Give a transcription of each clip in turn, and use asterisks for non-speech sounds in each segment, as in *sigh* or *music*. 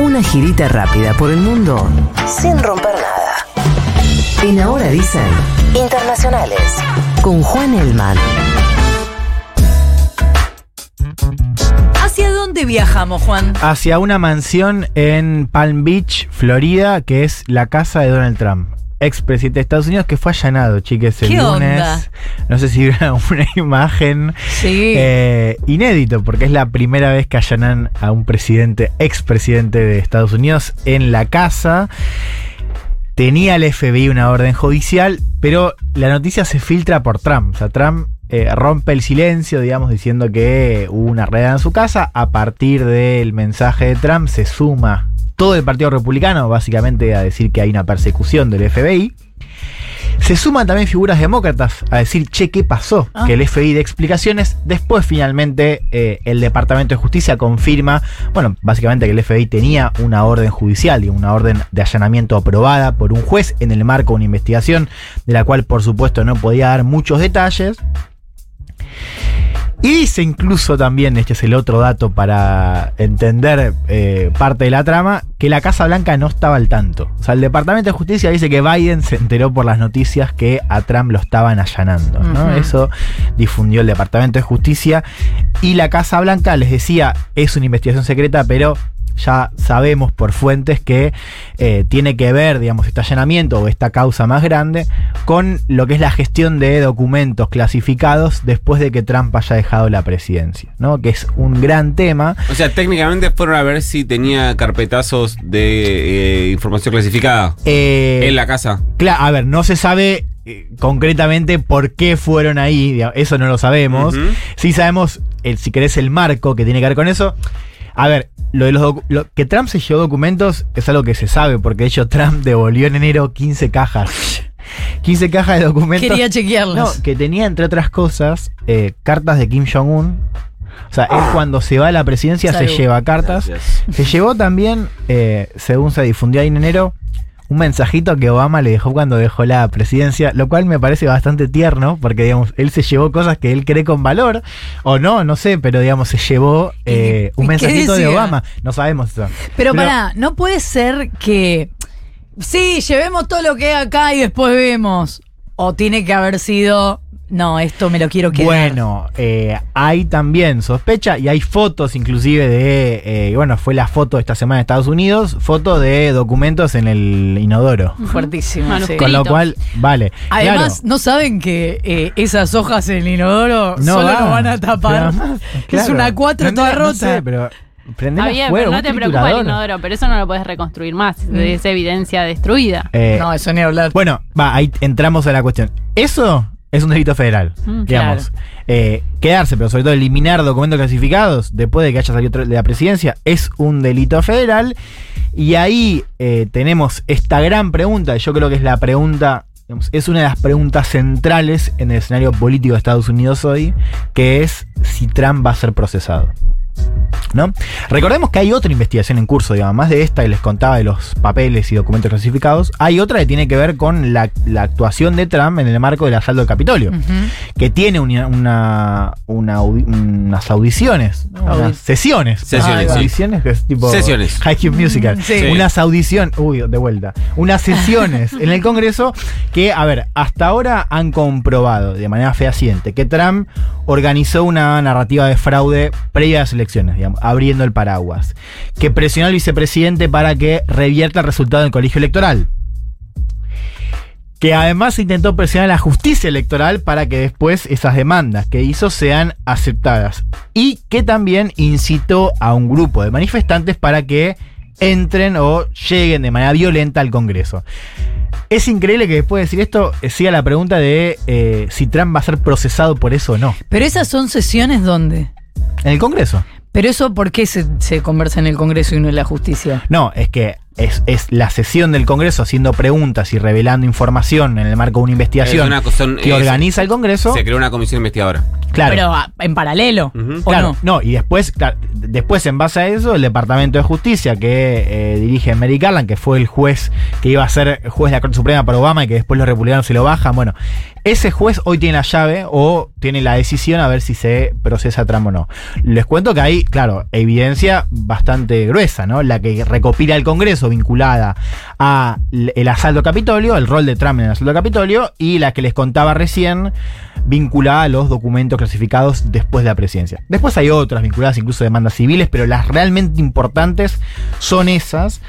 Una girita rápida por el mundo sin romper nada. En Ahora dicen Internacionales con Juan Elman. ¿Hacia dónde viajamos, Juan? hacia una mansión en Palm Beach, Florida, que es la casa de Donald Trump. Expresidente de Estados Unidos que fue allanado, chiques, el ¿Qué lunes. onda? No sé si *laughs* vieron una imagen Sí. eh, inédito, porque es la primera vez que allanan a un presidente, expresidente de Estados Unidos en la casa. Tenía el FBI una orden judicial, pero la noticia se filtra por Trump. O sea, Trump eh, rompe el silencio, digamos, diciendo que hubo una redada en su casa. A partir del mensaje de Trump se suma todo el Partido Republicano, básicamente, a decir que hay una persecución del FBI. Se suman también figuras demócratas a decir, che, ¿qué pasó? Ah. Que el FBI de explicaciones. Después, finalmente, eh, el Departamento de Justicia confirma, bueno, básicamente que el FBI tenía una orden judicial y una orden de allanamiento aprobada por un juez en el marco de una investigación, de la cual, por supuesto, no podía dar muchos detalles. Y dice incluso también, este es el otro dato para entender eh, parte de la trama, que la Casa Blanca no estaba al tanto. O sea, el Departamento de Justicia dice que Biden se enteró por las noticias que a Trump lo estaban allanando. Eso difundió el Departamento de Justicia. Y la Casa Blanca les decía, es una investigación secreta, pero ya sabemos por fuentes que eh, tiene que ver, digamos, este allanamiento o esta causa más grande con lo que es la gestión de documentos clasificados después de que Trump haya dejado la presidencia, ¿no? Que es un gran tema. O sea, técnicamente fueron a ver si tenía carpetazos de eh, información clasificada Eh, en la casa. Cla- a ver, no se sabe concretamente por qué fueron ahí, eso no lo sabemos. Sí sabemos, el, si querés, el marco que tiene que ver con eso. A ver, lo de los lo- que Trump se llevó documentos es algo que se sabe, porque de hecho Trump *laughs* devolvió en enero 15 cajas. *laughs* 15 cajas de documentos. Quería No, chequearlos. que tenía, entre otras cosas, eh, cartas de Kim Jong-un. O sea, él cuando se va a la presidencia Salud. se lleva cartas. Gracias. Se llevó también, eh, según se difundió ahí en enero, un mensajito que Obama le dejó cuando dejó la presidencia, lo cual me parece bastante tierno, porque digamos, él se llevó cosas que él cree con valor, o no, no sé, pero digamos, se llevó eh, ¿Y- un mensajito de? Obama. No sabemos eso. Pero pará, no puede ser que. Sí, llevemos todo lo que hay acá y después vemos. O tiene que haber sido. No, esto me lo quiero quedar. Bueno, eh, hay también sospecha y hay fotos inclusive de, eh, bueno, fue la foto de esta semana de Estados Unidos, foto de documentos en el inodoro. Fuertísimo. sí. Con lo cual, vale. Además, claro. ¿no saben que eh, esas hojas en el inodoro No solo va. nos van a tapar? Además, *laughs* Es claro. una 4 No, toda no, rota. No sé, pero prendela Está bien, fuego, pero no te preocupa el inodoro, pero eso no lo puedes reconstruir más. Mm. Es evidencia destruida. Eh, No, eso ni hablar. Bueno, va, ahí entramos a la cuestión. Eso es un delito federal, Mm, digamos. Eh, quedarse, pero sobre todo eliminar documentos clasificados después de que haya salido de la presidencia es un delito federal. Y ahí eh, tenemos esta gran pregunta, yo creo que es la pregunta, digamos, es una de las preguntas centrales en el escenario político de Estados Unidos hoy, que es si Trump va a ser procesado. ¿No? Recordemos que hay otra investigación en curso, digamos, más de esta que les contaba de los papeles y documentos clasificados. Hay otra que tiene que ver con la, la actuación de Trump en el marco del asalto al Capitolio, que tiene una, una- una audi- unas audiciones, ¿no? Audi- unas sesiones. Sesiones, Ah, sí. Audiciones, que es tipo Sesiones. High School Musical. Sí. Unas audiciones, uy, de vuelta. Unas sesiones en el Congreso que, a ver, hasta ahora han comprobado de manera fehaciente que Trump organizó una narrativa de fraude previa a las elecciones, digamos, abriendo el paraguas. Que presionó al vicepresidente para que revierta el resultado del colegio electoral. Que además intentó presionar a la justicia electoral para que después esas demandas que hizo sean aceptadas. Y que también incitó a un grupo de manifestantes para que entren o lleguen de manera violenta al Congreso. Es increíble que después de decir esto eh, siga la pregunta de eh, si Trump va a ser procesado por eso o no. Pero esas son sesiones donde. En el Congreso. Pero eso, ¿por qué se, se conversa en el Congreso y no en la justicia? No, es que es, es la sesión del Congreso haciendo preguntas y revelando información en el marco de una investigación Es una co- son- que es- organiza el Congreso. Se creó una comisión investigadora. Claro. Pero ah, en paralelo. Ujú. ¿o Claro, no? no, y después, claro, después en base a eso, el Departamento de Justicia que eh, dirige Merrick Garland, que fue el juez que iba a ser juez de la Corte Suprema para Obama y que después los republicanos se lo bajan, bueno, ese juez hoy tiene la llave o tiene la decisión a ver si se procesa Trump o no. Les cuento que hay, claro, evidencia bastante gruesa, ¿no? La que recopila el Congreso vinculada a l- el asalto al Capitolio, el rol de Trump en el asalto al Capitolio, y la que les contaba recién vinculada a los documentos clasificados después de la presidencia. Después hay otras vinculadas incluso a demandas civiles, pero las realmente importantes son esas.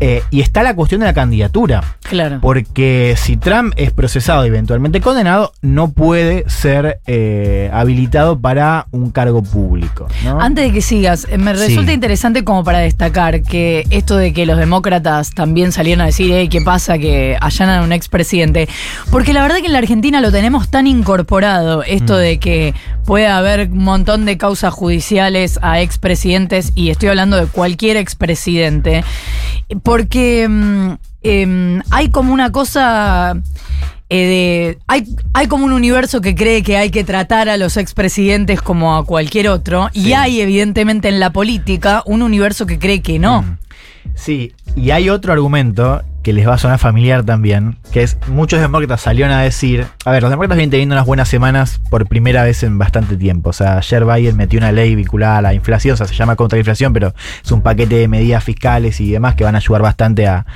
Eh, y está la cuestión de la candidatura. Claro. Porque si Trump es procesado y eventualmente condenado, no puede ser eh, habilitado para un cargo público. ¿no? Antes de que sigas, eh, me Sí. resulta interesante como para destacar que esto de que los demócratas también salieron a decir, "Ey, ¿qué pasa? Que allanan a un expresidente. Porque la verdad que en la Argentina lo tenemos tan incorporado, esto Mm. de que puede haber un montón de causas judiciales a expresidentes, y estoy hablando de cualquier expresidente, porque mm, em, hay como una cosa... eh, de- hay, hay como un universo que cree que hay que tratar a los expresidentes como a cualquier otro, y hay evidentemente en la política un universo que cree que no. Mm. Sí, y hay otro argumento que les va a sonar familiar también, que es muchos demócratas salieron a decir, a ver, los demócratas vienen teniendo unas buenas semanas por primera vez en bastante tiempo. O sea, ayer Biden metió una ley vinculada a la inflación, o sea, se llama contrainflación, pero es un paquete de medidas fiscales y demás que van a ayudar bastante a,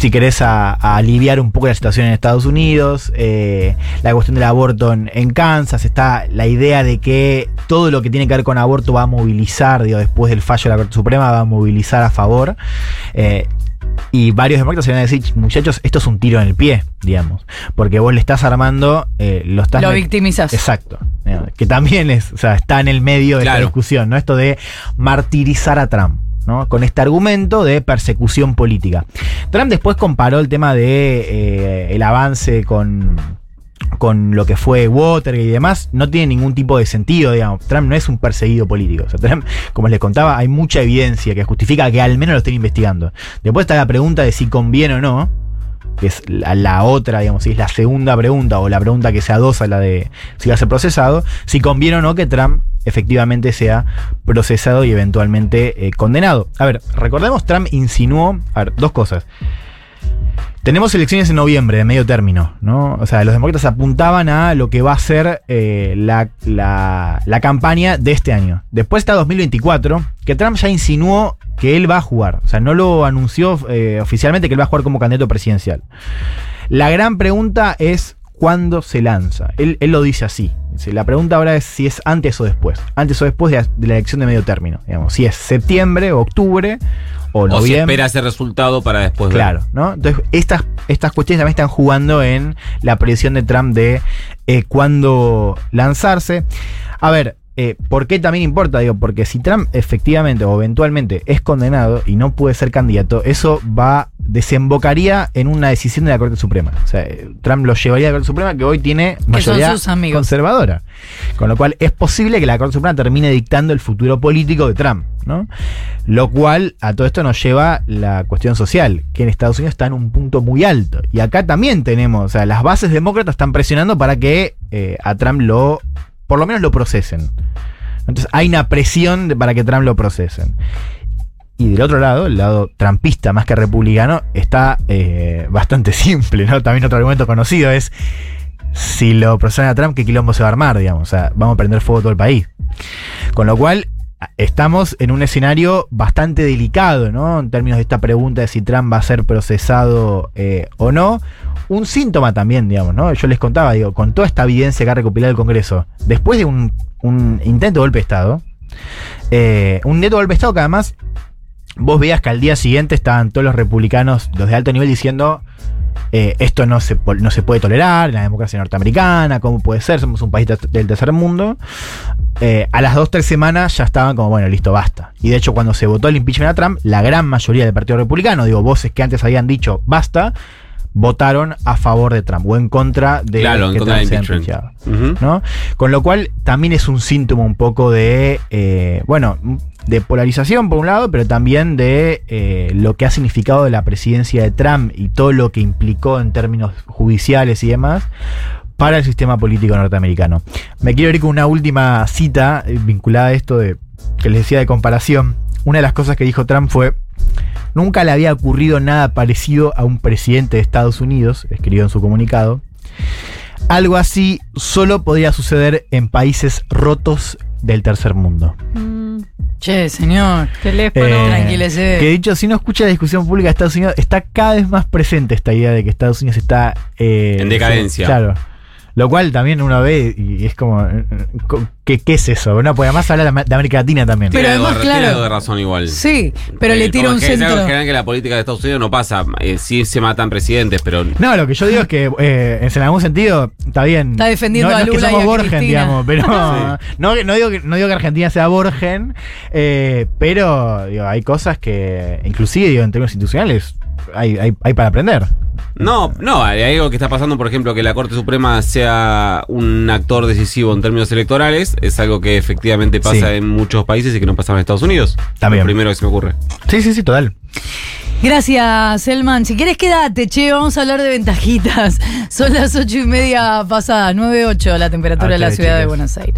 si querés, a, a aliviar un poco la situación en Estados Unidos, eh, la cuestión del aborto en, en Kansas, está la idea de que todo lo que tiene que ver con aborto va a movilizar, digo, después del fallo de la Corte Suprema, va a movilizar a favor. eh, y varios demócratas se van a decir, muchachos, esto es un tiro en el pie, digamos. Porque vos le estás armando, eh, lo estás... Lo victimizas. Exacto. Que también es, o sea, está en el medio de Claro. discusión, ¿no? Esto de martirizar a Trump. Con este argumento de persecución política. Trump después comparó el tema de eh, el avance con, con lo que fue Watergate y demás, no tiene ningún tipo de sentido, digamos. Trump no es un perseguido político. Como les contaba, hay mucha evidencia que justifica que al menos lo estén investigando. Después está la pregunta de si conviene o no, que es la, la otra, digamos, si es la segunda pregunta o la pregunta que se adosa a la de si va a ser procesado, si conviene o no que Trump efectivamente sea procesado y eventualmente eh, condenado. A ver, recordemos, Trump insinuó, a ver, dos cosas. Tenemos elecciones en noviembre, de medio término, ¿no? O sea, los demócratas apuntaban a lo que va a ser eh, la, la- la campaña de este año. Después está 2024, que Trump ya insinuó que él va a jugar. O sea, no lo anunció eh, oficialmente que él va a jugar como candidato presidencial. La gran pregunta es cuándo se lanza. Él, él lo dice así. La pregunta ahora es si es antes o después. Antes o después de la, de la elección de medio término. Digamos, si es septiembre o octubre o O si noviembre. espera ese resultado para después. Claro, ¿no? Entonces, estas, estas cuestiones también están jugando en la predicción de Trump de eh, cuándo lanzarse. A ver, eh, ¿por qué también importa? Digo, porque si Trump efectivamente o eventualmente es condenado y no puede ser candidato, eso va, desembocaría en una decisión de la Corte Suprema. O sea, Trump lo llevaría a la Corte Suprema que hoy tiene mayoría conservadora. Con lo cual es posible que la Corte Suprema termine dictando el futuro político de Trump, ¿no? Lo cual a todo esto nos lleva la cuestión social, que en Estados Unidos está en un punto muy alto. Y acá también tenemos, o sea, las bases demócratas están presionando para que eh, a Trump lo, por lo menos lo procesen. Entonces hay una presión de- para que Trump lo procesen. Y del otro lado, el lado trumpista más que republicano, está eh, bastante *laughs* simple, ¿no? También otro argumento conocido es, si lo procesan a Trump, ¿qué quilombo se va a armar, digamos? O sea, vamos a prender fuego todo el país. Con lo cual, estamos en un escenario bastante delicado, ¿no? En términos de esta pregunta de si Trump va a ser procesado eh, o no. Un síntoma también, digamos, ¿no? Yo les contaba, digo, con toda esta evidencia que ha recopilado el Congreso, después de un, intento de golpe de Estado, eh, un de golpe de Estado que además vos veías que al día siguiente estaban todos los republicanos, los de alto nivel, diciendo eh, esto no se, no se puede tolerar en la democracia norteamericana, ¿cómo puede ser? Somos un país de- del tercer mundo. Eh, a las dos, tres semanas ya estaban como, bueno, listo, basta. Y de hecho, cuando se votó el impeachment a Trump, la gran mayoría del Partido Republicano, digo, voces que antes habían dicho basta, votaron a favor de Trump o en contra de Claro, que contra Trump sea impeachado. Con lo cual también es un síntoma un poco de, eh, bueno, de polarización por un lado, pero también de eh, lo que ha significado la presidencia de Trump y todo lo que implicó en términos judiciales y demás para el sistema político norteamericano. Me quiero ir con una última cita eh, vinculada a esto de que les decía de comparación. Una de las cosas que dijo Trump fue Nunca le había ocurrido nada parecido a un presidente de Estados Unidos, escribió en su comunicado. Algo así solo podría suceder en países rotos del tercer mundo. Mm, Che, señor. teléfono. Eh, tranquilece. Que dicho, si uno escucha la discusión pública de Estados Unidos, está cada vez más presente esta idea de que Estados Unidos está... eh, En decadencia. Claro. Lo cual también uno ve y es como... eh, ¿Qué, qué es eso? No, porque además habla de Am- de América Latina también. Pero Tiene además, tiene claro. algo de razón igual. Sí, pero Eh, le tira un es centro. general que la política de Estados Unidos no pasa. Eh, sí se matan presidentes, pero. No, lo que yo digo es que eh, en algún sentido está bien. Está defendiendo no, a no es que Lula y somos a Borgen, Cristina. digamos, pero *laughs* no, no, digo que, no digo que Argentina sea Borgen, eh, pero digo, hay cosas que, inclusive digo, en términos institucionales, hay, hay, hay para aprender. No, no, hay algo que está pasando, por ejemplo, que la Corte Suprema sea un actor decisivo en términos electorales, es algo que efectivamente pasa Sí. en muchos países y que no pasa en Estados Unidos. También. Lo primero que se me ocurre. Sí, sí, sí, total. Gracias, Selman. Si quieres, quédate, che. Vamos a hablar de ventajitas. *laughs* Son las ocho y media pasadas, 9.8 la temperatura de la ciudad de. Buenos Aires.